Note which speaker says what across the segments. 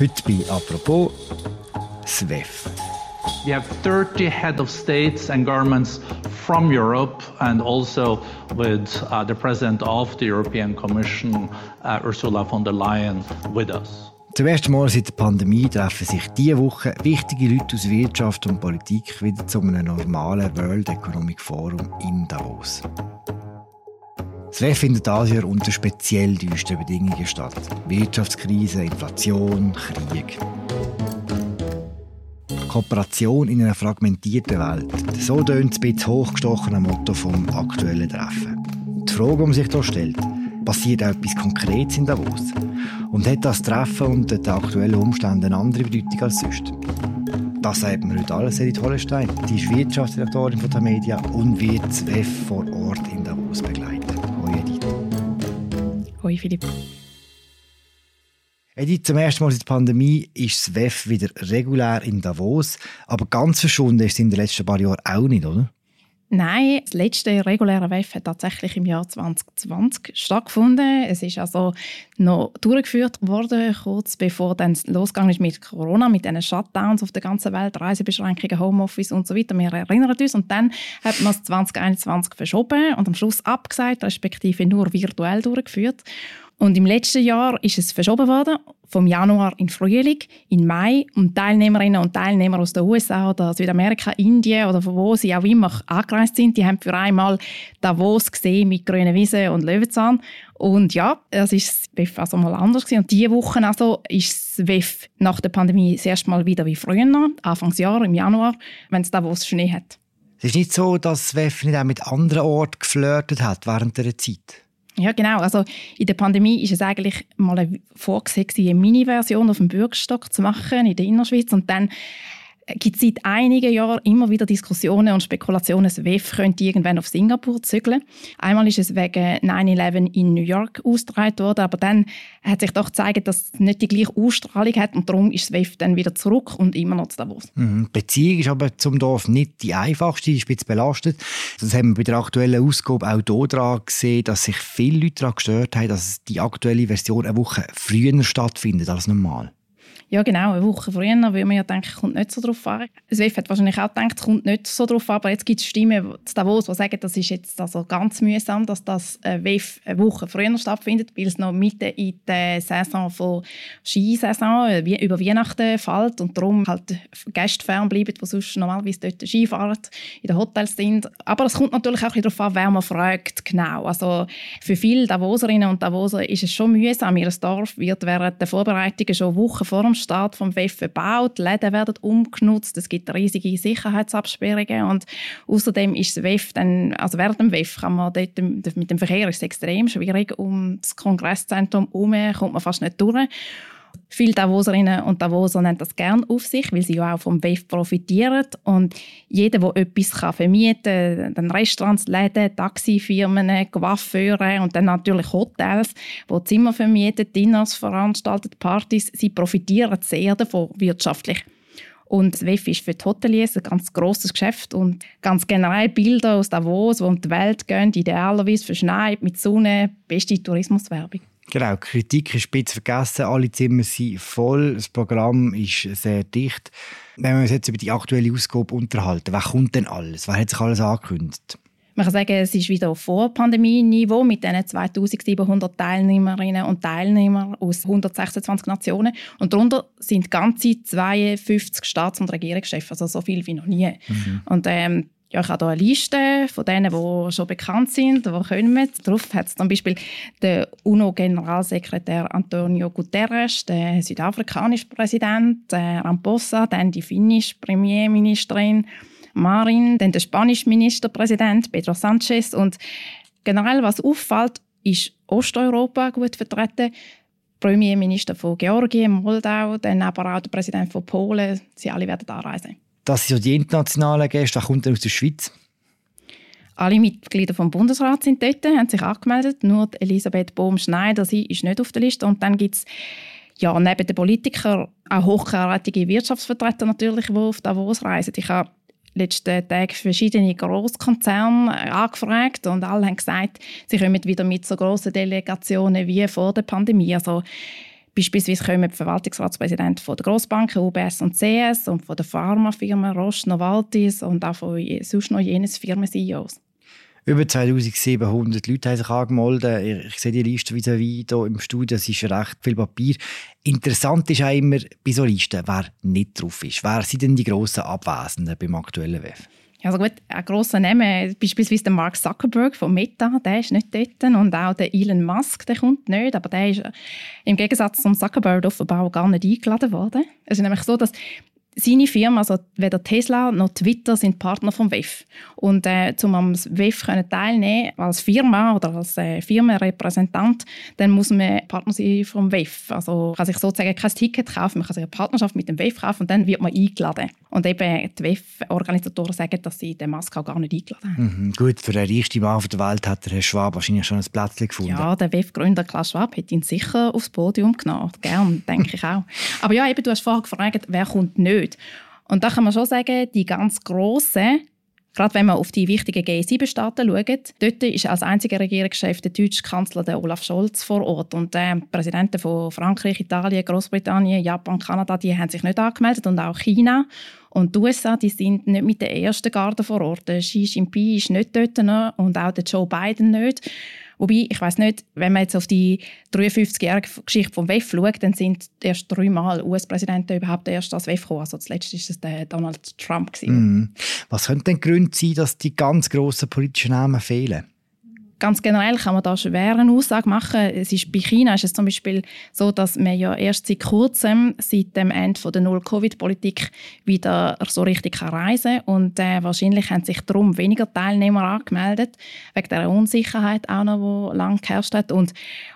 Speaker 1: Heute bei «Apropos» SWEF.
Speaker 2: We have 30 head of states and governments from Europe and also with uh, the president of the European Commission, uh, Ursula von der Leyen, with us.
Speaker 1: Zum ersten Mal seit der Pandemie treffen sich diese Woche wichtige Leute aus Wirtschaft und Politik wieder zu einem normalen World Economic Forum in Davos. Das WEF findet dieses Jahr unter speziell düsteren Bedingungen statt. Wirtschaftskrise, Inflation, Krieg. Kooperation in einer fragmentierten Welt. So tönt das bisschen hochgestochene Motto vom aktuellen Treffen. Die Frage, die sich hier stellt, passiert auch etwas Konkretes in Davos? Und hat das Treffen unter den aktuellen Umständen eine andere Bedeutung als sonst? Das sagt mir heute alles, Edith Hollenstein. Die ist Wirtschaftsdirektorin von der Media und wird das WEF vor Ort in Davos begleiten. Hoi
Speaker 3: Philipp.
Speaker 1: Edith, zum ersten Mal seit der Pandemie ist das WEF wieder regulär in Davos, aber ganz verschwunden ist es in den letzten paar Jahren auch nicht, oder?
Speaker 3: Nein, das letzte reguläre WEF hat tatsächlich im Jahr 2020 stattgefunden. Es ist also noch durchgeführt worden, kurz bevor dann losgegangen ist mit Corona, mit diesen Shutdowns auf der ganzen Welt, Reisebeschränkungen, Homeoffice und so weiter. Wir erinnern uns. Und dann hat man es 2021 verschoben und am Schluss abgesagt, respektive nur virtuell durchgeführt. Und im letzten Jahr ist es verschoben worden, vom Januar in Frühling, in Mai. Und Teilnehmerinnen und Teilnehmer aus den USA oder Südamerika, Indien oder von wo sie auch immer angereist sind, die haben für einmal Davos gesehen mit grünen Wiesen und Löwenzahn. Und ja, das ist das WEF also mal anders gewesen. Und diese Woche also ist das WEF nach der Pandemie das erste Mal wieder wie früher, Anfangsjahr im Januar, wenn es Davos Schnee hat.
Speaker 1: Es ist nicht so, dass das WEF nicht auch mit anderen Orten geflirtet hat während der Zeit.
Speaker 3: Ja, genau. Also in der Pandemie ist es eigentlich mal vorgesehen, eine Mini-Version auf dem Bürgerstock zu machen in der Innerschweiz. Und dann gibt seit einigen Jahren immer wieder Diskussionen und Spekulationen, das WEF könnte irgendwann auf Singapur zügeln. Einmal ist es wegen 9-11 in New York ausgetragen worden, aber dann hat sich doch gezeigt, dass es nicht die gleiche Ausstrahlung hat und darum ist das WEF dann wieder zurück und immer noch zu Davos.
Speaker 1: Mhm. Die Beziehung ist aber zum Dorf nicht die einfachste, ist ein belastet. Das haben wir bei der aktuellen Ausgabe auch hier dran gesehen, dass sich viele Leute daran gestört haben, dass die aktuelle Version eine Woche früher stattfindet als normal.
Speaker 3: Ja, genau, eine Woche früher, weil man ja denkt, kommt nicht so drauf an. Das WEF hat wahrscheinlich auch gedacht, es kommt nicht so drauf an, aber jetzt gibt es Stimmen zu Davos, die sagen, das ist jetzt also ganz mühsam, dass das WEF eine Woche früher stattfindet, weil es noch mitten in der Saison von Skisaison äh, über Weihnachten fällt und darum halt Gäste fernbleiben, die sonst normalerweise dort Skifahren, in den Hotels sind. Aber es kommt natürlich auch darauf an, wer man fragt, genau. Also für viele Davoserinnen und Davoser ist es schon mühsam. Ihr Dorf wird während der Vorbereitungen schon Wochen vor dem Start vom WEF gebaut. Die Läden werden umgenutzt. Es gibt riesige Sicherheitsabsperrungen. Und außerdem ist das WEF dann, also während dem WEF kann man dort, mit dem Verkehr ist es extrem schwierig. Um das Kongresszentrum herum kommt man fast nicht durch. Viele Davoserinnen und Davoser nehmen das gerne auf sich, weil sie ja auch vom WEF profitieren. Und jeder, der etwas vermieten kann, Restaurants, Läden, Taxifirmen, Coiffeure und dann natürlich Hotels, die Zimmer vermieten, Dinners veranstalten, Partys, sie profitieren sehr davon wirtschaftlich. Und das WEF ist für die Hoteliers ein ganz grosses Geschäft und ganz generell Bilder aus Davos, die um die Welt gehen, idealerweise verschneit, mit Sonne, beste Tourismuswerbung.
Speaker 1: Genau, Kritik ist spitz vergessen, alle Zimmer sind voll, das Programm ist sehr dicht. Wenn wir uns jetzt über die aktuelle Ausgabe unterhalten, wer kommt denn alles? Wer hat sich alles angekündigt?
Speaker 3: Man kann sagen, es ist wieder vor Pandemieniveau mit diesen 2700 Teilnehmerinnen und Teilnehmern aus 126 Nationen. Und darunter sind ganze 52 Staats- und Regierungschefs, also so viel wie noch nie. Mhm. Und ähm, ja, ich habe hier eine Liste von denen, die schon bekannt sind, die kommen. Darauf hat es zum Beispiel der UNO-Generalsekretär Antonio Guterres, der südafrikanische Präsident, der Ramposa, dann die finnische Premierministerin Marin, dann der spanische Ministerpräsident Pedro Sanchez und generell, was auffällt, ist Osteuropa gut vertreten. Premierminister von Georgien, Moldau, dann aber auch der Präsident von Polen. Sie alle werden anreisen.
Speaker 1: Das sind ja die internationalen Gäste, das kommt aus der Schweiz.
Speaker 3: Alle Mitglieder vom Bundesrat sind dort, haben sich angemeldet. Nur Elisabeth Bohm-Schneider, sie ist nicht auf der Liste. Und dann gibt es ja, neben den Politikern auch hochkarätige Wirtschaftsvertreter natürlich, die auf Davos reisen. Ich habe letzten Tagen verschiedene Großkonzerne angefragt und alle haben gesagt, sie kommen wieder mit so grossen Delegationen wie vor der Pandemie. Also Beispielsweise kommen die Verwaltungsratspräsidenten von der Grossbanken UBS und CS und von der Pharmafirmen Roche, Novartis und auch von sonst noch jenes Firmen-CEOs.
Speaker 1: Über 2700 Leute haben sich angemeldet. Ich sehe die Liste à -vis hier im Studio. Es ist recht viel Papier. Interessant ist auch immer bei so Listen, wer nicht drauf ist. Wer sind denn die grossen Abwesenden beim aktuellen WEF?
Speaker 3: Also gut, ein grosser Name, beispielsweise der Mark Zuckerberg von Meta, der ist nicht dort. Und auch der Elon Musk, der kommt nicht. Aber der ist im Gegensatz zum Zuckerberg offenbar gar nicht eingeladen worden. Es ist nämlich so, dass seine Firma, also weder Tesla noch Twitter, sind Partner vom WEF. Und äh, um am WEF können teilnehmen als Firma oder als äh, Firmenrepräsentant, dann muss man Partner sein vom WEF. Also man kann sich sozusagen kein Ticket kaufen, man kann sich eine Partnerschaft mit dem WEF kaufen und dann wird man eingeladen. Und eben die WEF-Organisatoren sagen, dass sie den Musk auch gar nicht eingeladen haben.
Speaker 1: Mhm, gut, für den reichsten Mann der Welt hat der Herr Schwab wahrscheinlich schon ein Plätzchen gefunden.
Speaker 3: Ja, der WEF-Gründer Klaus Schwab hat ihn sicher aufs Podium genommen. Gern, denke ich auch. Aber ja, eben, du hast vorher gefragt, wer kommt nicht. Und da kann man schon sagen, die ganz Grossen, Gerade wenn man auf die wichtigen G7-Staaten schaut, dort ist als einziger Regierungschef der deutsche Kanzler der Olaf Scholz vor Ort. Und die Präsidenten von Frankreich, Italien, Großbritannien, Japan, Kanada, die haben sich nicht angemeldet und auch China. Und die USA, die sind nicht mit der ersten Garde vor Ort. Xi Jinping ist nicht dort und auch der Joe Biden nicht. Wobei, ich weiß nicht, wenn man jetzt auf die 53-jährige Geschichte vom WEF schaut, dann sind erst dreimal US-Präsidenten überhaupt erst als WEF gekommen. Also zuletzt war es der Donald Trump.
Speaker 1: Mm. Was könnte denn Gründe sein, dass die ganz grossen politischen Namen fehlen?
Speaker 3: Ganz generell kann man da schwer eine Aussage machen. Es ist, bei China ist es zum Beispiel so, dass man ja erst seit kurzem, seit dem Ende der Null-Covid-Politik, wieder so richtig reisen kann. Und äh, wahrscheinlich haben sich darum weniger Teilnehmer angemeldet, wegen der Unsicherheit auch noch, die lange geherrscht hat. Und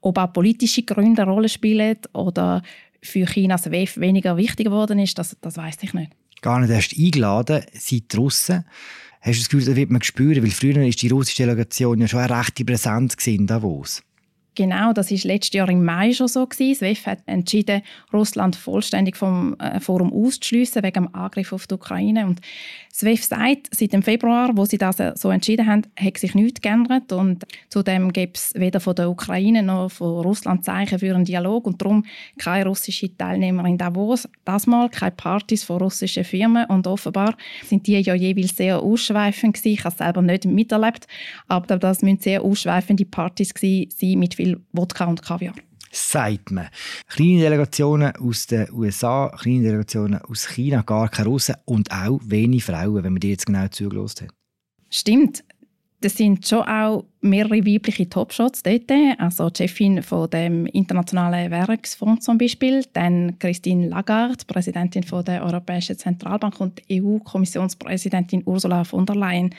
Speaker 3: ob auch politische Gründe eine Rolle spielen oder für Chinas WEF weniger wichtig geworden ist, das, das weiß ich nicht.
Speaker 1: Gar nicht erst eingeladen, seit die Russen Hast du das Gefühl, das wird man spüren? Weil früher war die russische Delegation ja schon eine rechte Präsenz in Davos.
Speaker 3: Genau, das ist letztes Jahr im Mai schon so gewesen. Das WEF hat entschieden, Russland vollständig vom äh, Forum auszuschliessen wegen dem Angriff auf die Ukraine. Und das WEF sagt, seit dem Februar, wo sie das äh, so entschieden haben, hat sich nichts geändert und zudem gibt es weder von der Ukraine noch von Russland Zeichen für einen Dialog und darum keine russischen Teilnehmer in Davos. Das mal keine Partys von russischen Firmen und offenbar sind die ja jeweils sehr ausschweifend gewesen. Ich habe es selber nicht miterlebt, aber das müssen sehr ausschweifende Partys gewesen sein mit viel viel Wodka und Kaviar.
Speaker 1: Sagt man. Kleine Delegationen aus den USA, kleine Delegationen aus China, gar keine Russen und auch wenig Frauen, wenn man die jetzt genau zugelost hat.
Speaker 3: Stimmt. Das sind schon auch mehrere weibliche Topshots dort. Also die Chefin von dem Internationalen Währungsfonds zum Beispiel, dann Christine Lagarde, Präsidentin von der Europäischen Zentralbank und EU-Kommissionspräsidentin Ursula von der Leyen.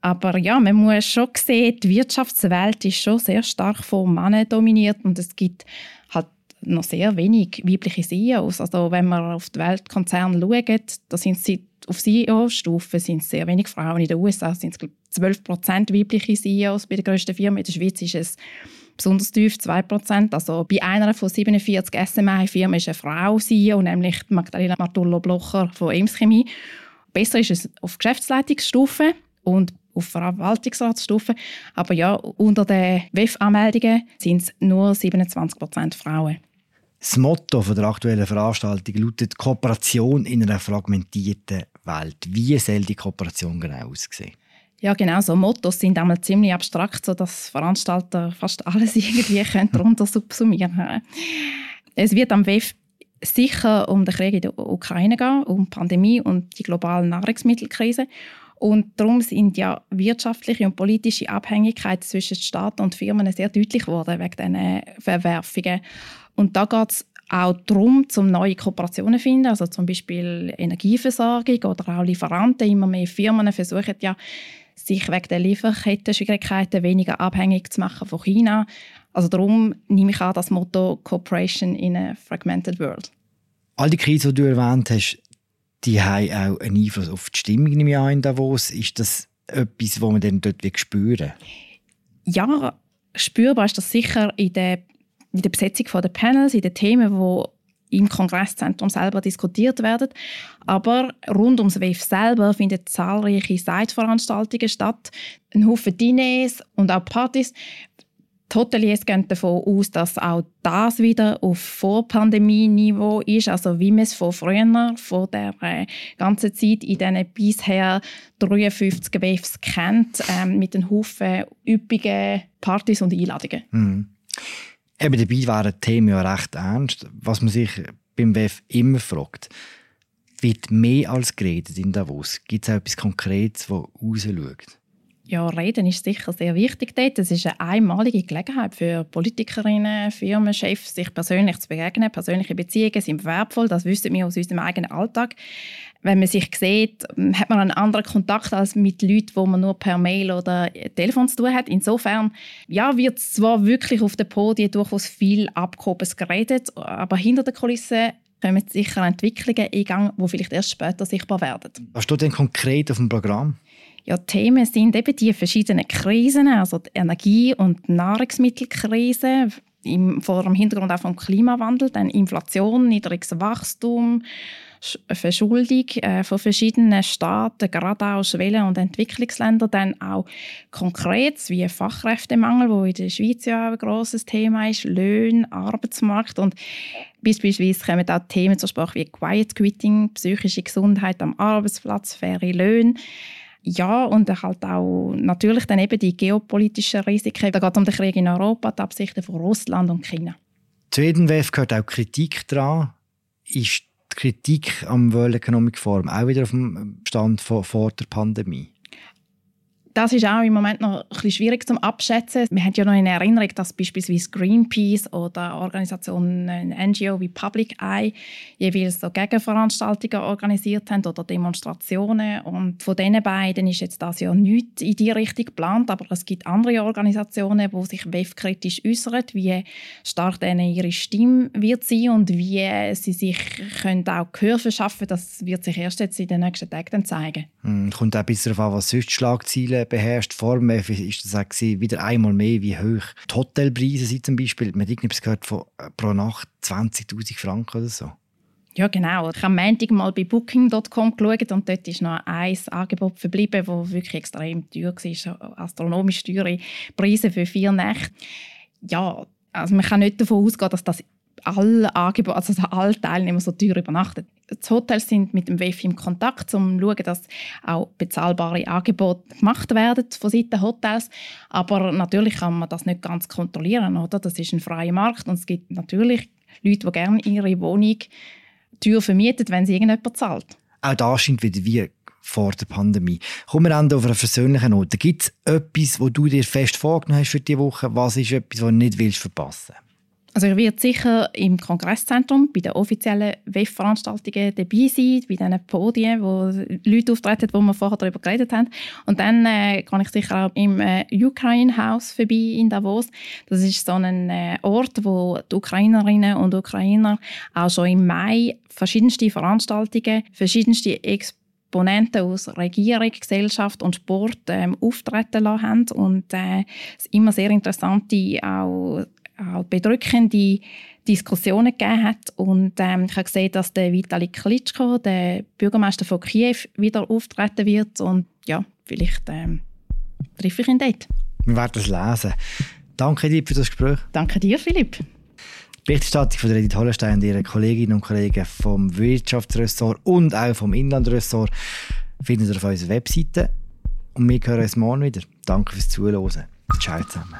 Speaker 3: Aber ja, man muss schon sehen, die Wirtschaftswelt ist schon sehr stark von Männern dominiert und es gibt halt noch sehr wenig weibliche CEOs. Also wenn man auf die Weltkonzerne schaut, da sind sie auf CEO-Stufe sind sehr wenig Frauen. In den USA sind es 12% weibliche CEOs bei den grössten Firmen. In der Schweiz ist es besonders tief, 2% Also bei einer von 47 SMI-Firmen ist eine Frau CEO, nämlich Magdalena Martullo-Blocher von Ems Chemie. Besser ist es auf Geschäftsleitungsstufe und auf Verwaltungsratsstufe. Aber ja, unter den WEF-Anmeldungen sind es nur 27% Frauen.
Speaker 1: Das Motto der aktuellen Veranstaltung lautet Kooperation in einer fragmentierten Welt. Wie soll die Kooperation genau aussehen?
Speaker 3: Ja, genau. So Mottos sind einmal ziemlich abstrakt, sodass Veranstalter fast alles irgendwie darunter subsumieren können. Es wird am WEF sicher um den Krieg in der Ukraine gehen, um die Pandemie und die globale Nahrungsmittelkrise. Und darum sind ja wirtschaftliche und politische Abhängigkeiten zwischen Staaten und Firmen sehr deutlich geworden wegen diesen Verwerfungen. Und da geht es auch darum, zum neue Kooperationen zu finden, also zum Beispiel Energieversorgung oder auch Lieferanten. Immer mehr Firmen versuchen ja, sich wegen der Lieferketten-Schwierigkeiten weniger abhängig zu machen von China. Also darum nehme ich an das Motto Cooperation in a Fragmented World.
Speaker 1: All die Krisen, die du erwähnt hast, die haben auch einen Einfluss auf die Stimmung in Davos. Ist das etwas, was man dann dort spüren
Speaker 3: Ja, spürbar ist das sicher in der, in der Besetzung der Panels, in den Themen, die im Kongresszentrum selber diskutiert werden. Aber rund ums WEF selber finden zahlreiche Seitveranstaltungen statt, ein Haufen Diners und auch Partys. Die Hoteliers gehen davon aus, dass auch das wieder auf Vorpandemie-Niveau ist, also wie man es von früher, von der äh, ganzen Zeit in diesen bisher 53 WEFs kennt, ähm, mit einem Haufen üppigen Partys und Einladungen.
Speaker 1: Mhm. Eben dabei waren die Themen ja recht ernst. Was man sich beim WEF immer fragt, wird mehr als geredet in Davos? Gibt es auch etwas Konkretes, das rausschaut?
Speaker 3: Ja, Reden ist sicher sehr wichtig dort. Es ist eine einmalige Gelegenheit für Politikerinnen, Firmenchefs, sich persönlich zu begegnen. Persönliche Beziehungen sind wertvoll, das wissen wir aus unserem eigenen Alltag. Wenn man sich sieht, hat man einen anderen Kontakt als mit Leuten, wo man nur per Mail oder Telefon zu tun hat. Insofern ja, wird zwar wirklich auf den Podien durchaus viel Abgehobenes geredet, aber hinter den Kulissen kommen sicher Entwicklungen in Gang, die vielleicht erst später sichtbar werden.
Speaker 1: Was steht denn konkret auf dem Programm?
Speaker 3: Ja, Themen sind eben die verschiedenen Krisen, also die Energie- und Nahrungsmittelkrise, im, vor dem Hintergrund auch vom Klimawandel, dann Inflation, niedriges Wachstum, Verschuldung äh, von verschiedenen Staaten, gerade auch Schwellen- und Entwicklungsländer, dann auch konkret wie Fachkräftemangel, wo in der Schweiz ja auch ein grosses Thema ist, Löhne, Arbeitsmarkt und beispielsweise kommen auch Themen zur Sprache wie Quiet Quitting, psychische Gesundheit am Arbeitsplatz, faire Löhne ja, und halt auch natürlich dann eben die geopolitischen Risiken. Da geht es um den Krieg in Europa, die Absichten von Russland und China.
Speaker 1: Zu jedem WEF gehört auch Kritik dran. Ist die Kritik am World Economic Forum auch wieder auf dem Stand vor, vor der Pandemie?
Speaker 3: Das ist auch im Moment noch ein bisschen schwierig zum Abschätzen. Wir haben ja noch in Erinnerung, dass beispielsweise Greenpeace oder Organisationen NGO wie Public Eye jeweils so Gegenveranstaltungen organisiert haben oder Demonstrationen. Und von diesen beiden ist jetzt das ja nichts in die Richtung geplant, aber es gibt andere Organisationen, die sich WEF-kritisch äußern, wie stark denen ihre Stimme wird sein und wie sie sich können auch Gehör verschaffen Das wird sich erst jetzt in den nächsten Tagen zeigen.
Speaker 1: Hm, kommt auch ein bisschen darauf an, was sonst Schlagzeilen beherrscht. Vor dem ist das auch wieder einmal mehr, wie hoch die Hotelpreise sind zum Beispiel. Man hat irgendwas gehört von äh, pro Nacht 20'000 Franken oder so.
Speaker 3: Ja, genau. Ich habe am Montag mal bei Booking.com geschaut und dort ist noch ein Angebot verblieben, das wirklich extrem teuer war. Astronomisch teure Preise für vier Nächte. Ja, also man kann nicht davon ausgehen, dass das alle Angebote, also alle Teilnehmer so teuer übernachten. Die Hotels sind mit dem WEF im Kontakt, um zu schauen, dass auch bezahlbare Angebote gemacht werden von Seiten Hotels. Aber natürlich kann man das nicht ganz kontrollieren, oder? Das ist ein freier Markt und es gibt natürlich Leute, die gerne ihre Wohnung teuer vermieten, wenn sie irgendjemand zahlt.
Speaker 1: Auch da scheint wieder wie vor der Pandemie. Kommen wir auf eine versöhnliche Note. Gibt es etwas, wo du dir fest vorgenommen hast für diese Woche? Was ist etwas, was du nicht verpassen willst?
Speaker 3: Also ich werde sicher im Kongresszentrum bei den offiziellen WEF-Veranstaltungen dabei sein, bei diesen Podien, wo Leute auftreten, wo wir vorher darüber geredet haben. Und dann äh, kann ich sicher auch im äh, Ukraine House vorbei in Davos. Das ist so ein äh, Ort, wo die Ukrainerinnen und Ukrainer auch schon im Mai verschiedenste Veranstaltungen, verschiedenste Exponenten aus Regierung, Gesellschaft und Sport ähm, auftreten lassen haben. Und äh, es immer sehr interessante auch auch bedrückende Diskussionen gegeben hat. Und ähm, ich habe gesehen, dass der Vitali Klitschko, der Bürgermeister von Kiew, wieder auftreten wird. Und ja, vielleicht ähm, treffe ich ihn dort.
Speaker 1: Wir werden es lesen. Danke dir für das Gespräch.
Speaker 3: Danke dir, Philipp.
Speaker 1: Berichterstattung von Edith Hollenstein und ihren Kolleginnen und Kollegen vom Wirtschaftsressort und auch vom Inlandressort findet ihr auf unserer Webseite. Und wir hören uns morgen wieder. Danke fürs Zuhören. Ciao zusammen.